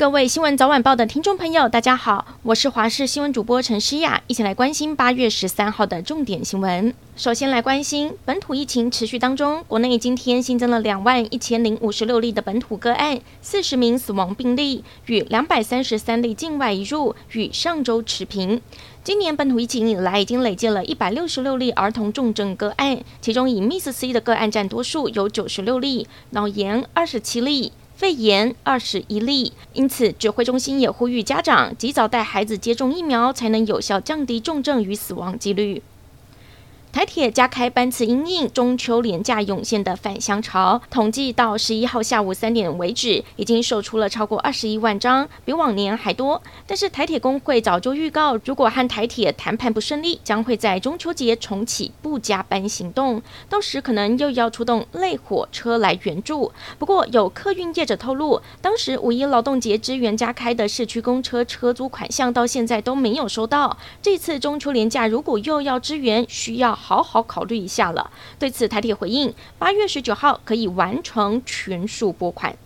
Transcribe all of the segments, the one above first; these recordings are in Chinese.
各位新闻早晚报的听众朋友，大家好，我是华视新闻主播陈诗雅，一起来关心八月十三号的重点新闻。首先来关心本土疫情持续当中，国内今天新增了两万一千零五十六例的本土个案，四十名死亡病例，与两百三十三例境外移入，与上周持平。今年本土疫情以来，已经累计了一百六十六例儿童重症个案，其中以 MIS-C 的个案占多数，有九十六例，脑炎二十七例。肺炎二十一例，因此指挥中心也呼吁家长及早带孩子接种疫苗，才能有效降低重症与死亡几率。台铁加开班次，因应中秋连假涌现的返乡潮，统计到十一号下午三点为止，已经售出了超过二十一万张，比往年还多。但是台铁工会早就预告，如果和台铁谈判不顺利，将会在中秋节重启不加班行动，到时可能又要出动类火车来援助。不过有客运业者透露，当时五一劳动节支援加开的市区公车车租款项到现在都没有收到。这次中秋连假如果又要支援，需要。好好考虑一下了。对此，台铁回应：八月十九号可以完成全数拨款。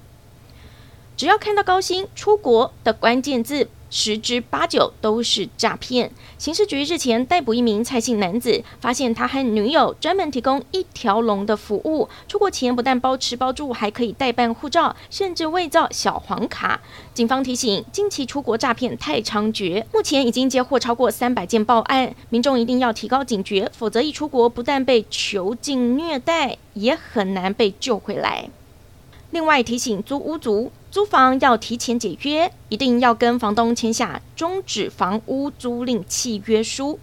只要看到高薪出国的关键字，十之八九都是诈骗。刑事局日前逮捕一名蔡姓男子，发现他和女友专门提供一条龙的服务，出国前不但包吃包住，还可以代办护照，甚至伪造小黄卡。警方提醒，近期出国诈骗太猖獗，目前已经接获超过三百件报案，民众一定要提高警觉，否则一出国不但被囚禁虐待，也很难被救回来。另外提醒租屋族，租房要提前解约，一定要跟房东签下终止房屋租赁契约书。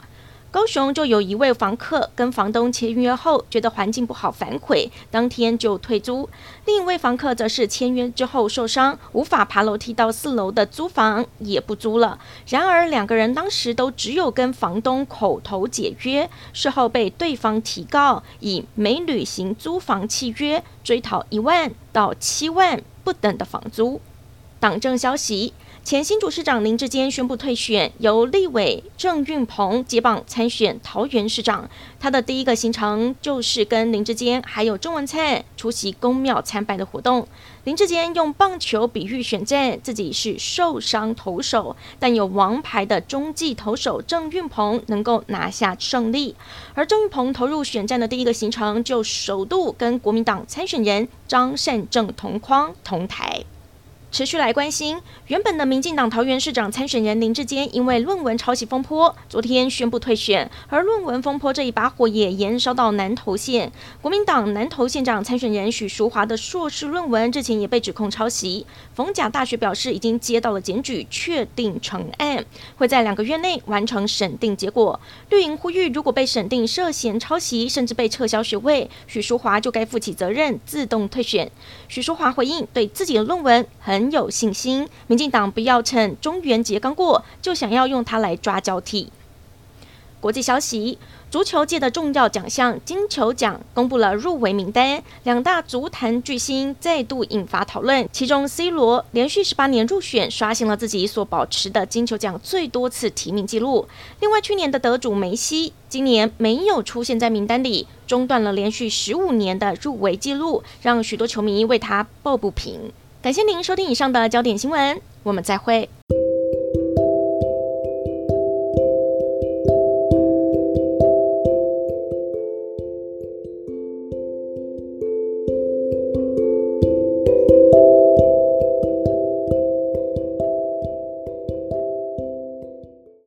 高雄就有一位房客跟房东签约后，觉得环境不好反悔，当天就退租。另一位房客则是签约之后受伤，无法爬楼梯到四楼的租房也不租了。然而两个人当时都只有跟房东口头解约，事后被对方提告，以没履行租房契约，追讨一万到七万不等的房租。党政消息。前新竹市长林志坚宣布退选，由立委郑运鹏接棒参选桃园市长。他的第一个行程就是跟林志坚还有郑文灿出席宫庙参拜的活动。林志坚用棒球比喻选战，自己是受伤投手，但有王牌的中继投手郑运鹏能够拿下胜利。而郑运鹏投入选战的第一个行程，就首度跟国民党参选人张善政同框同台。持续来关心，原本的民进党桃园市长参选人林志坚，因为论文抄袭风波，昨天宣布退选。而论文风波这一把火也延烧到南投县，国民党南投县长参选人许淑华的硕士论文之前也被指控抄袭。逢甲大学表示已经接到了检举，确定成案，会在两个月内完成审定结果。绿营呼吁，如果被审定涉嫌抄袭，甚至被撤销学位，许淑华就该负起责任，自动退选。许淑华回应，对自己的论文很。很有信心，民进党不要趁中元节刚过就想要用它来抓交替。国际消息，足球界的重要奖项金球奖公布了入围名单，两大足坛巨星再度引发讨论。其中，C 罗连续十八年入选，刷新了自己所保持的金球奖最多次提名纪录。另外，去年的得主梅西今年没有出现在名单里，中断了连续十五年的入围纪录，让许多球迷为他抱不平。感谢您收听以上的焦点新闻，我们再会。